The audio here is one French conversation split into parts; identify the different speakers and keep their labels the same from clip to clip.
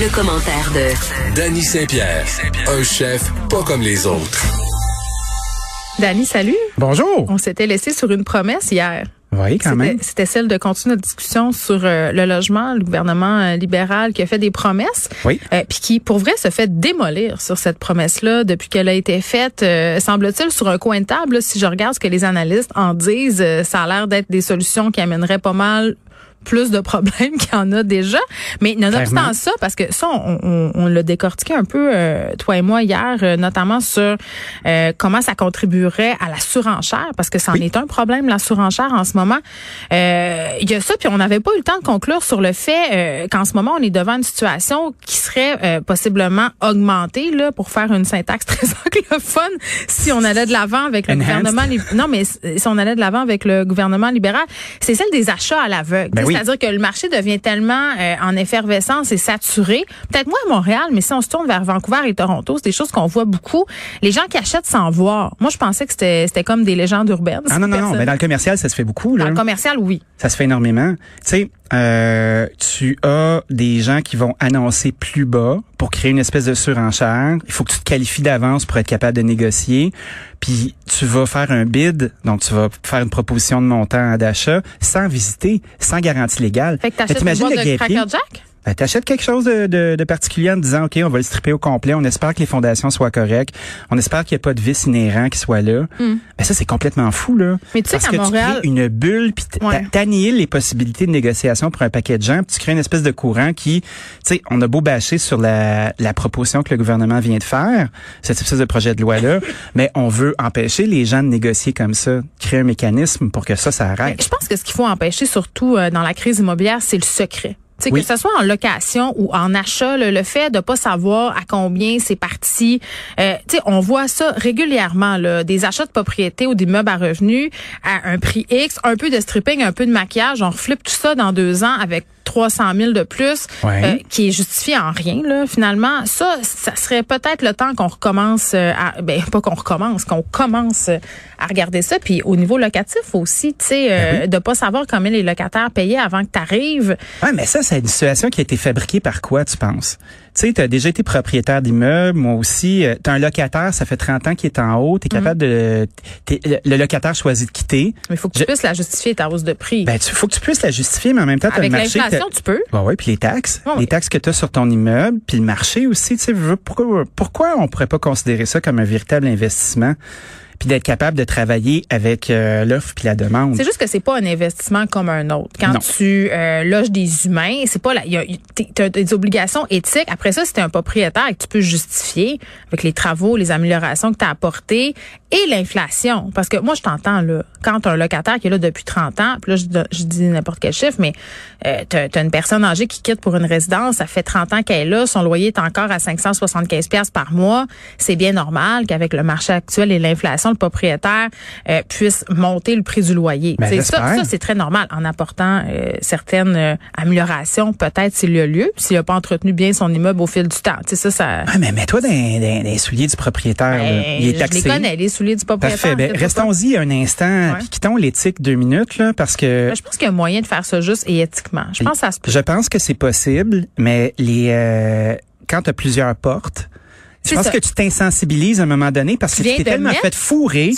Speaker 1: Le commentaire de
Speaker 2: Danny Saint-Pierre, un chef pas comme les autres.
Speaker 3: Dani, salut.
Speaker 4: Bonjour.
Speaker 3: On s'était laissé sur une promesse hier.
Speaker 4: Oui, quand
Speaker 3: C'était-
Speaker 4: même.
Speaker 3: C'était celle de continuer notre discussion sur euh, le logement, le gouvernement euh, libéral qui a fait des promesses,
Speaker 4: Oui.
Speaker 3: euh, puis qui, pour vrai, se fait démolir sur cette promesse-là depuis qu'elle a été faite. euh, semble-t-il sur un coin de table. là, si je regarde ce que les analystes en disent, euh, ça a l'air d'être des solutions qui amèneraient pas mal plus de problèmes qu'il y en a déjà. Mais nonobstant ça, parce que ça, on, on, on l'a décortiqué un peu, euh, toi et moi, hier, euh, notamment sur euh, comment ça contribuerait à la surenchère, parce que ça en est un problème, la surenchère en ce moment. Euh, Il y a ça, puis on n'avait pas eu le temps de conclure sur le fait qu'en ce moment, on est devant une situation qui serait possiblement augmentée, là, pour faire une syntaxe très anglophone, si on allait de l'avant avec le
Speaker 4: Enhanced.
Speaker 3: gouvernement... Non, mais si on allait de l'avant avec le gouvernement libéral, c'est celle des achats à l'aveugle.
Speaker 4: Ben oui.
Speaker 3: C'est-à-dire que le marché devient tellement euh, en effervescence et saturé. Peut-être moins à Montréal, mais si on se tourne vers Vancouver et Toronto, c'est des choses qu'on voit beaucoup. Les gens qui achètent sans voir. Moi, je pensais que c'était comme des légendes urbaines.
Speaker 4: Ah non, non, non. Mais dans le commercial, ça se fait beaucoup. Là.
Speaker 3: Dans le commercial, oui.
Speaker 4: Ça se fait énormément. Tu sais, euh, tu as des gens qui vont annoncer plus bas pour créer une espèce de surenchère. Il faut que tu te qualifies d'avance pour être capable de négocier. Puis tu vas faire un bid, donc tu vas faire une proposition de montant d'achat sans visiter, sans garantie légale.
Speaker 3: Fait que t'achètes une boîte de? Cracker Jack?
Speaker 4: Ben, t'achètes quelque chose de, de, de particulier en te disant, OK, on va le stripper au complet. On espère que les fondations soient correctes. On espère qu'il n'y a pas de vice inhérent qui soit là. Ben, ça, c'est complètement fou, là.
Speaker 3: Hmm. Mais tu sais qu'à Montréal-
Speaker 4: tu crées une bulle, puis
Speaker 3: Ouais.
Speaker 4: t'annihiles les possibilités de négociation pour un paquet de gens, puis tu crées une espèce de courant qui, tu sais, on a beau bâcher sur la, la proposition que le gouvernement vient de faire, cette espèce de projet de loi-là, mais on veut empêcher les gens de négocier comme ça, créer un mécanisme pour que ça, ça
Speaker 3: Mais
Speaker 4: arrête.
Speaker 3: Je pense que ce qu'il faut empêcher, surtout euh, dans la crise immobilière, c'est le secret. Tu sais,
Speaker 4: Oui.
Speaker 3: Que ce soit en location ou en achat, le, le fait de pas savoir à combien c'est parti. Euh, tu sais, on voit ça régulièrement, là, des achats de propriété ou d'immeubles à revenus à un prix X, un peu de stripping, un peu de maquillage, on reflippe tout ça dans deux ans avec 300 000 de plus,
Speaker 4: Ouais.
Speaker 3: euh, qui est justifié en rien, là, finalement. Ça, ça serait peut-être le temps qu'on recommence, euh, à, ben, pas qu'on recommence, qu'on commence euh, à regarder ça. Puis au niveau locatif aussi, tu sais, euh, de pas savoir combien les locataires payaient avant que tu arrives.
Speaker 4: Ouais, mais ça, c'est une situation qui a été fabriquée par quoi, tu penses? Tu sais, tu as déjà été propriétaire d'immeuble, moi aussi. Tu as un locataire, ça fait 30 ans qu'il est en haut. Tu es capable de... t'es- le, locataire choisit de quitter.
Speaker 3: Mais il faut que tu
Speaker 4: Je-
Speaker 3: puisses la justifier, ta hausse de prix.
Speaker 4: Ben, tu faut que tu puisses la justifier, mais en même temps, tu as le marché...
Speaker 3: tu peux.
Speaker 4: Bah ouais, puis les taxes, les taxes que tu as sur ton immeuble, puis le marché aussi, tu sais, pourquoi pourquoi on pourrait pas considérer ça comme un véritable investissement? Puis d'être capable de travailler avec euh, l'offre puis la demande.
Speaker 3: C'est juste que c'est pas un investissement comme un autre. Quand
Speaker 4: Non.
Speaker 3: tu euh, loges des humains, c'est pas là. Il y a des obligations éthiques. Après ça, c'est un propriétaire que tu peux justifier avec les travaux, les améliorations que tu as apportées et l'inflation. Parce que moi, je t'entends là. Quand t'as un locataire qui est là depuis 30 ans, puis là, je, je dis n'importe quel chiffre, mais euh, t'as as une personne âgée qui quitte pour une résidence, ça fait 30 ans qu'elle est là, son loyer est encore à 575 pièces par mois. C'est bien normal qu'avec le marché actuel et l'inflation, le propriétaire euh, puisse monter le prix du loyer.
Speaker 4: Ben,
Speaker 3: C'est ça, c'est très normal en apportant euh, certaines euh, améliorations, peut-être s'il y a lieu, s'il n'a pas entretenu bien son immeuble au fil du temps. Tu sais, ça, ça.
Speaker 4: Ah, mais mets-toi dans, dans- dans les souliers du propriétaire. là.
Speaker 3: Ben,
Speaker 4: Il est
Speaker 3: je
Speaker 4: taxé.
Speaker 3: les connais, les souliers du propriétaire.
Speaker 4: Parfait. Ben, restons-y un instant, puis quittons l'éthique deux minutes, là, parce que
Speaker 3: Ben, je pense qu'il y a moyen de faire ça juste et éthiquement. Je pense que ça se peut.
Speaker 4: je pense que c'est possible, mais les euh, quand tu as plusieurs portes, je pense
Speaker 3: ça.
Speaker 4: que tu t'insensibilises à un moment donné parce
Speaker 3: Tu
Speaker 4: que tu t'es tellement
Speaker 3: mettre-
Speaker 4: fait fourrer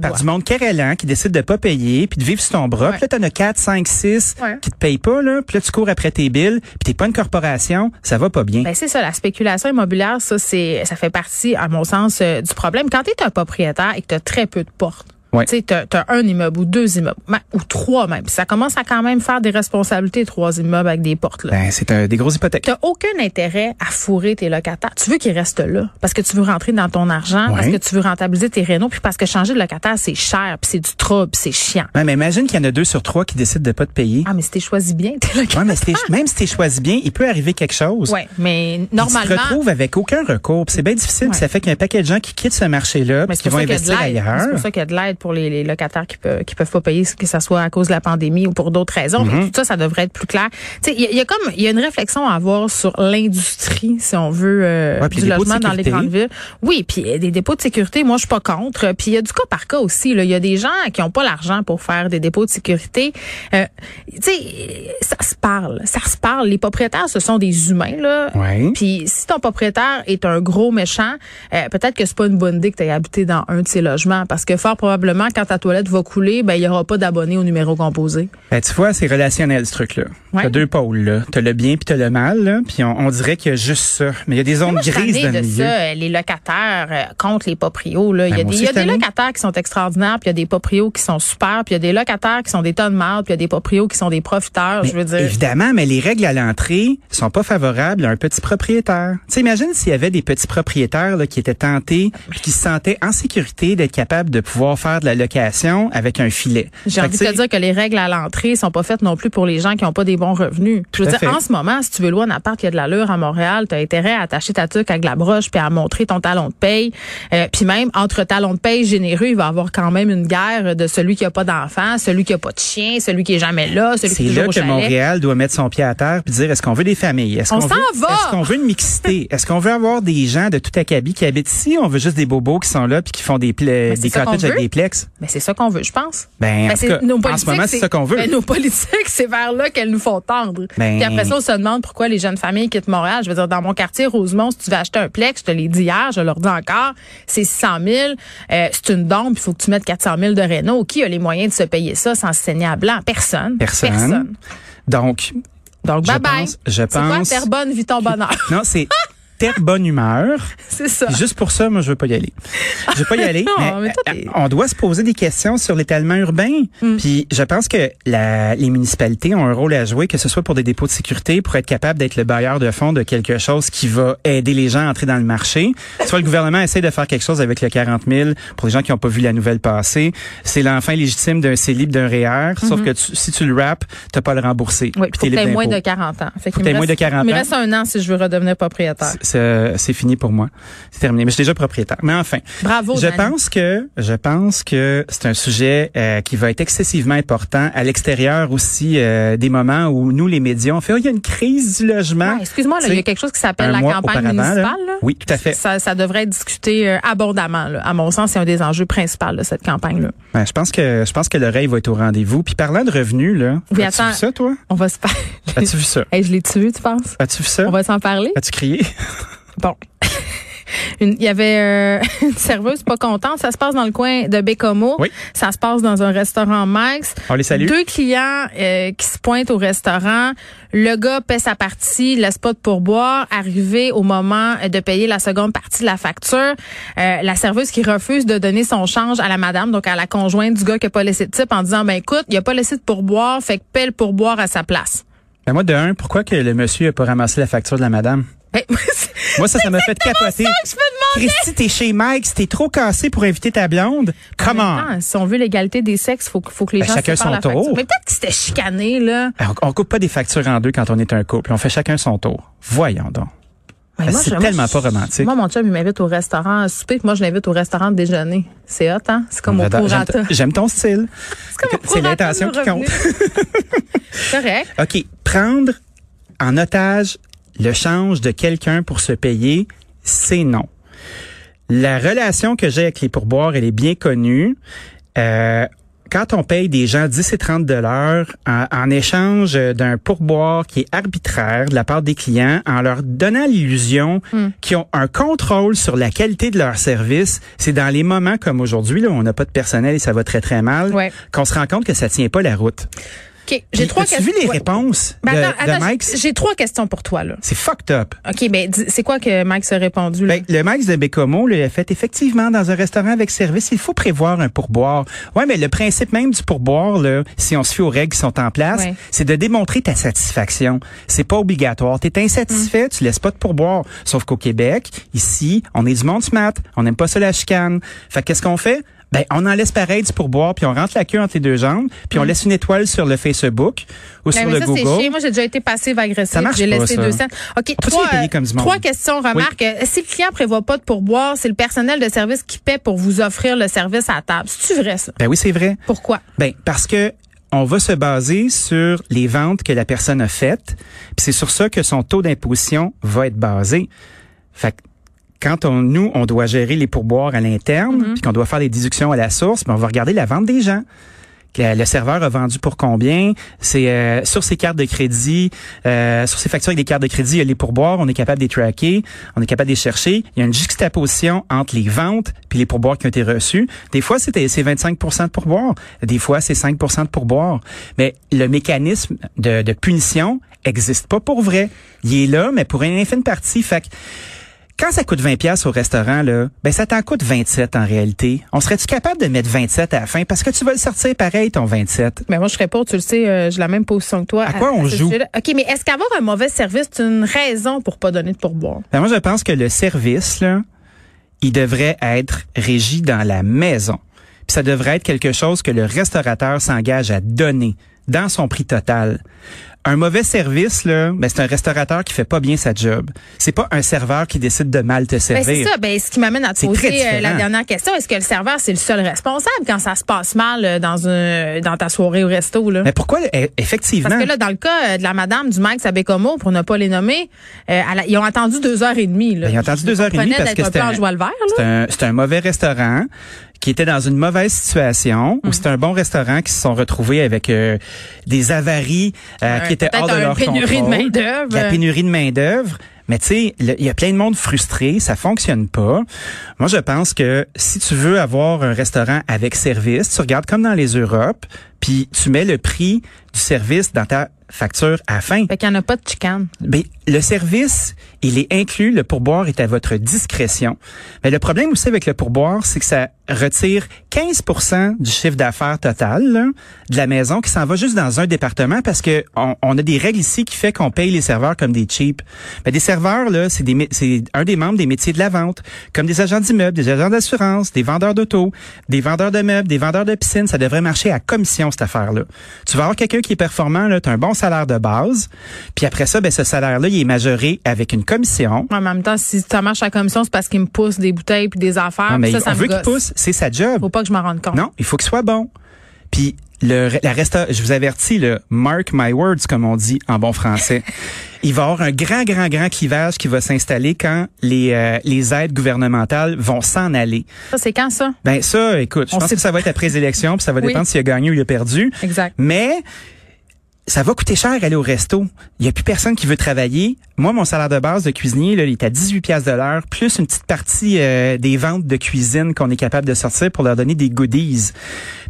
Speaker 4: par du monde querellant qui décide de pas payer puis de vivre sur ton bras.
Speaker 3: Ouais.
Speaker 4: Puis là, t'en as 4, 5, 6
Speaker 3: Ouais.
Speaker 4: qui te payent pas, là. Puis là, tu cours après tes billes puis t'es pas une corporation. Ça va pas bien.
Speaker 3: Ben c'est ça, la spéculation immobilière, ça c'est, ça fait partie, à mon sens, euh, du problème. Quand tu es un propriétaire et que tu as très peu de portes,
Speaker 4: Ouais.
Speaker 3: tu as un immeuble ou deux immeubles, ou trois même. Ça commence à quand même faire des responsabilités, trois immeubles avec des portes. Là.
Speaker 4: Ben, c'est des grosses hypothèques.
Speaker 3: T'as aucun intérêt à fourrer tes locataires. Tu veux qu'ils restent là parce que tu veux rentrer dans ton argent, parce
Speaker 4: Ouais.
Speaker 3: que tu veux rentabiliser tes rénaux, puis parce que changer de locataire c'est cher, puis c'est du trouble, puis c'est chiant.
Speaker 4: Ouais, mais imagine qu'il y en a deux sur trois qui décident de pas te payer.
Speaker 3: Ah mais si t'es choisi bien, t'es locataire.
Speaker 4: Ouais, mais si même si t'es choisi bien, il peut arriver quelque chose.
Speaker 3: Ouais, mais
Speaker 4: Puis Tu te
Speaker 3: normalement.
Speaker 4: retrouves avec aucun recours. C'est bien difficile. Ça fait qu'il y a un paquet de gens qui quittent ce marché-là, qui vont investir
Speaker 3: l'aide. C'est
Speaker 4: ailleurs.
Speaker 3: pour ça qu'il y a de l'aide pour les, les locataires qui peuvent qui peuvent pas payer, que ça soit à cause de la pandémie ou pour d'autres raisons.
Speaker 4: Mm-hmm.
Speaker 3: Tout ça, ça devrait être plus clair. Tu sais, il y, y a comme il y a une réflexion à avoir sur l'industrie, si on veut, euh,
Speaker 4: Ouais,
Speaker 3: du logement dans les grandes villes. Oui, puis euh, des dépôts de sécurité, moi je suis pas contre. Puis il y a du cas par cas aussi. là. Il y a des gens qui ont pas l'argent pour faire des dépôts de sécurité. Euh, tu sais, ça se parle, ça se parle. Les propriétaires, ce sont des humains là.
Speaker 4: Ouais.
Speaker 3: Puis si ton propriétaire est un gros méchant, euh, peut-être que c'est pas une bonne idée que tu aies habité dans un de ces logements parce que fort probablement quand ta toilette va couler, ben il y aura pas d'abonnés au numéro composé.
Speaker 4: Ben, tu vois, c'est relationnel, ce truc-là.
Speaker 3: Ouais.
Speaker 4: T'as deux pôles, là. T'as le bien puis t'as le mal, là. Puis on, on dirait qu'il y a juste ça. Mais il y a des zones
Speaker 3: Moi,
Speaker 4: grises dans le
Speaker 3: de
Speaker 4: milieu.
Speaker 3: ça, les locataires euh, contre les proprios. Là. Il y a
Speaker 4: Ben,
Speaker 3: des, y a locataires qui sont extraordinaires, puis il y a des proprios qui sont super, puis il y a des locataires qui sont des tonnes de mal, puis il y a des proprios qui sont des profiteurs.
Speaker 4: Mais
Speaker 3: je veux dire,
Speaker 4: Évidemment, mais les règles à l'entrée sont pas favorables à un petit propriétaire. Tu imagine s'il y avait des petits propriétaires là, qui étaient tentés, puis qui se sentaient en sécurité d'être capables de pouvoir faire de la location avec un filet.
Speaker 3: J'ai envie de te dire que les règles à l'entrée sont pas faites non plus pour les gens qui ont pas des bons revenus. Je veux dire,
Speaker 4: fait.
Speaker 3: en ce moment, si tu veux louer un appart qui a de l'allure à Montréal, tu as intérêt à attacher ta tuque avec la broche puis à montrer ton talon de paye. Euh, puis même, entre talons de paye généreux, il va y avoir quand même une guerre de celui qui a pas d'enfant, celui qui a pas de chien, celui qui est jamais là, celui qui est
Speaker 4: là
Speaker 3: au
Speaker 4: que
Speaker 3: chalet.
Speaker 4: Montréal doit mettre son pied à terre puis dire est-ce qu'on veut des familles? Est-ce
Speaker 3: On
Speaker 4: qu'on veut! Est-ce qu'on veut une mixité? Est-ce qu'on veut avoir des gens de tout acabit qui habitent ici? On veut juste des bobos qui sont là puis qui font des des cottages avec des
Speaker 3: Mais c'est ça qu'on veut, je pense.
Speaker 4: Ben, en tout
Speaker 3: c'est-
Speaker 4: cas,
Speaker 3: nos
Speaker 4: en
Speaker 3: politiques,
Speaker 4: ce moment, c'est ça qu'on veut.
Speaker 3: ben, nos politiques, c'est vers là qu'elles nous font tendre.
Speaker 4: Ben-
Speaker 3: Puis après ça, on se demande pourquoi les jeunes familles quittent Montréal. Je veux dire, dans mon quartier, Rosemont, si tu veux acheter un plex, je te l'ai dit hier, je leur dis encore, c'est 600 000, euh, c'est une dompe, il faut que tu mettes 400 000 de Renault. Qui a les moyens de se payer ça sans se saigner à blanc? Personne.
Speaker 4: Personne. Donc,
Speaker 3: Donc,
Speaker 4: Je
Speaker 3: bye
Speaker 4: pense- je
Speaker 3: C'est quoi,
Speaker 4: pense
Speaker 3: terre bonne, vit ton bonheur?
Speaker 4: non, c'est terre bonne humeur.
Speaker 3: c'est ça.
Speaker 4: Juste pour ça, moi, je veux pas y aller. Je veux pas y aller.
Speaker 3: Non,
Speaker 4: mais,
Speaker 3: mais toi,
Speaker 4: euh, on doit se poser des questions sur l'étalement urbain.
Speaker 3: Hmm.
Speaker 4: Puis je pense que la, les municipalités ont un rôle à jouer, que ce soit pour des dépôts de sécurité, pour être capable d'être le bailleur de fonds de quelque chose qui va aider les gens à entrer dans le marché. Soit le gouvernement essaie de faire quelque chose avec le 40 000 pour les gens qui n'ont pas vu la nouvelle passer. C'est l'enfant légitime d'un CELIB, d'un REER, sauf que tu- si tu le rappes, t'as pas à le rembourser.
Speaker 3: Hmm. Oui,
Speaker 4: Puis t'es
Speaker 3: moins de
Speaker 4: d'impôt.
Speaker 3: 40 ans. Fait
Speaker 4: Faut que
Speaker 3: me
Speaker 4: moins de 40
Speaker 3: Il me reste un an si je veux redevenir propriétaire.
Speaker 4: C'est fini pour moi. C'est terminé. Mais je suis déjà propriétaire. Mais enfin,
Speaker 3: Bravo,
Speaker 4: je pense que je pense que c'est un sujet euh, qui va être excessivement important à l'extérieur aussi euh, des moments où nous les médias on fait oh, il y a une crise du logement.
Speaker 3: Ouais, Excuse-moi, là, il y a quelque chose qui s'appelle la campagne
Speaker 4: là.
Speaker 3: municipale. là.
Speaker 4: Oui, tout à fait.
Speaker 3: Ça, ça devrait être discuté euh, abondamment. là. À mon sens, c'est un des enjeux principaux de cette campagne-là.
Speaker 4: Ouais, je pense que je pense que l'oreille va être au rendez-vous. Puis parlant de revenus là,
Speaker 3: Oui,
Speaker 4: as-tu vu ça toi?
Speaker 3: On va se parler.
Speaker 4: As-tu vu ça?
Speaker 3: Hey, je l'ai tué, tu penses?
Speaker 4: As-tu vu ça?
Speaker 3: On va s'en parler?
Speaker 4: As-tu crié?
Speaker 3: Bon. Il y avait euh, une serveuse pas contente. Ça se passe dans le coin de Bécomo.
Speaker 4: Oui.
Speaker 3: Ça se passe dans un restaurant Max.
Speaker 4: On les salue.
Speaker 3: Deux clients euh, qui se pointent au restaurant. Le gars paie sa partie, laisse pas de pourboire. Arrivé au moment de payer la seconde partie de la facture, euh, la serveuse qui refuse de donner son change à la madame, donc à la conjointe du gars qui a pas laissé de type, en disant ben écoute, il a pas laissé de pourboire, fait que paie le pourboire à sa place.
Speaker 4: Ben moi de un, pourquoi que le monsieur a pas ramassé la facture de la madame?
Speaker 3: Ben,
Speaker 4: Moi ça ça m'a fait capoter.
Speaker 3: ça que je me demandais.
Speaker 4: Christy, t'es chez Mike, t'es trop cassé pour inviter ta blonde. Comment
Speaker 3: si on veut l'égalité des sexes, faut, faut que les
Speaker 4: Ben,
Speaker 3: gens
Speaker 4: chacun son
Speaker 3: la facture.
Speaker 4: tour.
Speaker 3: Mais peut-être que c'était chicané, là.
Speaker 4: on, on coupe pas des factures en deux quand on est un couple. On fait chacun son tour. Voyons donc. Ben,
Speaker 3: moi,
Speaker 4: c'est
Speaker 3: moi,
Speaker 4: tellement
Speaker 3: je-
Speaker 4: pas romantique.
Speaker 3: Moi, mon chum, il m'invite au restaurant à souper, puis moi, je l'invite au restaurant de déjeuner. C'est hot, hein? C'est comme au
Speaker 4: J'aime ton- J'aime ton style.
Speaker 3: C'est
Speaker 4: l'intention qui compte.
Speaker 3: Correct.
Speaker 4: OK. Prendre en otage le change de quelqu'un pour se payer, c'est non. La relation que j'ai avec les pourboires, elle est bien connue. Euh, quand on paye des gens 10 et 30 dollars en, en échange d'un pourboire qui est arbitraire de la part des clients, en leur donnant l'illusion
Speaker 3: Hmm.
Speaker 4: qu'ils ont un contrôle sur la qualité de leur service, c'est dans les moments comme aujourd'hui, là, où on n'a pas de personnel et ça va très, très mal,
Speaker 3: Ouais.
Speaker 4: qu'on se rend compte que ça tient pas la route.
Speaker 3: OK. J'ai trois
Speaker 4: as-tu vu les
Speaker 3: ouais.
Speaker 4: réponses
Speaker 3: Ben,
Speaker 4: de,
Speaker 3: attends,
Speaker 4: de
Speaker 3: attends,
Speaker 4: Mike?
Speaker 3: j'ai- trois questions pour toi, là.
Speaker 4: C'est fucked up.
Speaker 3: OK, ben, dis- c'est quoi que Mike s'est répondu, là?
Speaker 4: Ben, le Max de Bécomo le fait effectivement dans un restaurant avec service. Il faut prévoir un pourboire. Ouais, mais le principe même du pourboire, là, si on se fie aux règles qui sont en place,
Speaker 3: Ouais.
Speaker 4: c'est de démontrer ta satisfaction. C'est pas obligatoire. T'es insatisfait, tu laisses pas de pourboire. Sauf qu'au Québec, ici, on est du monde smart. On n'aime pas ça la chicane. Fait que qu'est-ce qu'on fait? Ben, on en laisse pareil du pourboire, puis on rentre la queue entre les deux jambes, puis on laisse une étoile sur le Facebook ou
Speaker 3: Ben,
Speaker 4: sur
Speaker 3: mais
Speaker 4: le
Speaker 3: ça,
Speaker 4: Google.
Speaker 3: c'est chiant. Moi, j'ai déjà été passive agressive. J'ai laissé
Speaker 4: ça.
Speaker 3: deux cents. OK, trois,
Speaker 4: les payer comme du monde?
Speaker 3: trois questions. Remarque, euh, si le client prévoit pas de pourboire, c'est le personnel de service qui paie pour vous offrir le service à table. C'est-tu vrai, ça?
Speaker 4: Ben oui, c'est vrai.
Speaker 3: Pourquoi?
Speaker 4: Ben parce que on va se baser sur les ventes que la personne a faites, puis c'est sur ça que son taux d'imposition va être basé. Fait que quand on, nous, on doit gérer les pourboires à l'interne, puis qu'on doit faire des déductions à la source, ben on va regarder la vente des gens. Que Le serveur a vendu pour combien C'est euh, sur ses cartes de crédit, euh, sur ses factures avec des cartes de crédit, il y a les pourboires. On est capable de les tracker, on est capable de les chercher. Il y a une juxtaposition entre les ventes puis les pourboires qui ont été reçus. Des fois, c'était c'est 25% de pourboires. Des fois, c'est 5% de pourboires. Mais le mécanisme de, de punition existe pas pour vrai. Il est là, mais pour une infime partie. Fait que quand ça coûte 20 pièces au restaurant là, ben ça t'en coûte 27 en réalité. On serait-tu capable de mettre 27 à la fin? Parce que tu vas le sortir pareil ton 27.
Speaker 3: Ben moi, je serais pour, tu le sais, euh, j'ai la même position que toi.
Speaker 4: À quoi on
Speaker 3: ce
Speaker 4: joue?
Speaker 3: OK, mais est-ce qu'avoir un mauvais service, c'est une raison pour pas donner de pourboire?
Speaker 4: Ben moi je pense que le service là, il devrait être régi dans la maison. Puis ça devrait être quelque chose que le restaurateur s'engage à donner dans son prix total. Un mauvais service là, ben c'est un restaurateur qui fait pas bien sa job. C'est pas un serveur qui décide de mal te
Speaker 3: Ben,
Speaker 4: servir.
Speaker 3: c'est ça. Ben, ce qui m'amène à te poser euh, la dernière question. Est-ce que le serveur, c'est le seul responsable quand ça se passe mal euh, dans un, dans ta soirée au resto, là?
Speaker 4: Mais pourquoi eh, effectivement?
Speaker 3: Parce que là, dans le cas euh, de la madame du Max à Bécomo, pour ne pas les nommer, euh, ils ont attendu deux heures et demie. Là.
Speaker 4: Ben, ils ont attendu
Speaker 3: Je
Speaker 4: deux heures et demie parce que c'était un- un, un mauvais restaurant qui était dans une mauvaise situation ou c'est un bon restaurant qui se sont retrouvés avec euh, des avaries euh, qui étaient
Speaker 3: peut-être
Speaker 4: hors de
Speaker 3: une
Speaker 4: leur
Speaker 3: pénurie de
Speaker 4: contrôle.
Speaker 3: main-d'œuvre.
Speaker 4: La pénurie de main d'œuvre. Mais tu sais, il y a plein de monde frustré, ça fonctionne pas. Moi, je pense que si tu veux avoir un restaurant avec service, tu regardes comme dans les Europes, puis tu mets le prix du service dans ta facture à la fin.
Speaker 3: Fait qu'il n'y en a pas de chicane.
Speaker 4: Ben, le service, il est inclus, le pourboire est à votre discrétion. Mais le problème aussi avec le pourboire, c'est que ça retire 15% du chiffre d'affaires total là, de la maison qui s'en va juste dans un département parce que on, on a des règles ici qui fait qu'on paye les serveurs comme des cheap. Ben, des serveurs là, c'est des mé- c'est un des membres des métiers de la vente, comme des agents d'immeubles, des agents d'assurance, des vendeurs d'auto, des vendeurs de meubles, des vendeurs de piscines, ça devrait marcher à commission cette affaire là. Tu vas avoir quelqu'un qui est performant tu as un bon salaire de base, puis après ça ben ce salaire là, il est majoré avec une commission.
Speaker 3: En même temps, si ça marche à la commission, c'est parce qu'ils me poussent des bouteilles puis des affaires.
Speaker 4: Non, mais
Speaker 3: ça, ça
Speaker 4: on
Speaker 3: me
Speaker 4: veut qu'il pousse, c'est sa job.
Speaker 3: Faut pas que je m'en rende compte.
Speaker 4: Non, il faut qu'il soit bon. Puis le la resta, je vous avertis le mark my words comme on dit en bon français. Il va y avoir un grand grand grand clivage qui va s'installer quand les euh, les aides gouvernementales vont s'en aller.
Speaker 3: Ça, c'est quand ça?
Speaker 4: Ben ça écoute, je
Speaker 3: On
Speaker 4: pense
Speaker 3: sait
Speaker 4: que ça va être après les élections, puis ça va
Speaker 3: Oui.
Speaker 4: dépendre s'il a gagné ou il a perdu.
Speaker 3: Exact.
Speaker 4: Mais ça va coûter cher aller au resto. Il y a plus personne qui veut travailler. Moi, mon salaire de base de cuisinier, là, il est à 18 pièces de l'heure, plus une petite partie euh, des ventes de cuisine qu'on est capable de sortir pour leur donner des goodies.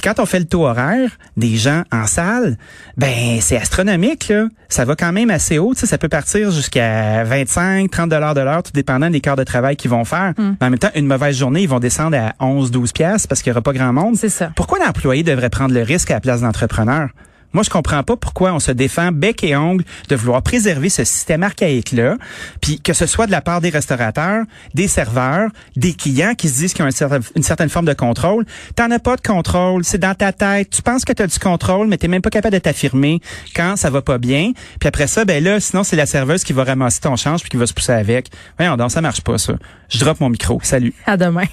Speaker 4: Puis quand on fait le taux horaire des gens en salle, ben c'est astronomique là. Ça va quand même assez haut, tu sais, ça peut partir jusqu'à 25, 30 dollars de l'heure, tout dépendant des quarts de travail qu'ils vont faire.
Speaker 3: Hmm.
Speaker 4: Mais en même temps, une mauvaise journée, ils vont descendre à 11, 12 pièces parce qu'il y aura pas grand monde.
Speaker 3: C'est ça.
Speaker 4: Pourquoi l'employé devrait prendre le risque à la place d'entrepreneur? Moi, je comprends pas pourquoi on se défend bec et ongle de vouloir préserver ce système archaïque-là, puis que ce soit de la part des restaurateurs, des serveurs, des clients qui se disent qu'ils ont une certaine forme de contrôle. T'en as pas de contrôle, c'est dans ta tête. Tu penses que tu as du contrôle, mais t'es même pas capable de t'affirmer quand ça va pas bien. Puis après ça, ben là, sinon c'est la serveuse qui va ramasser ton change puis qui va se pousser avec. Voyons donc, ça marche pas ça. Je drop mon micro. Salut.
Speaker 3: À demain.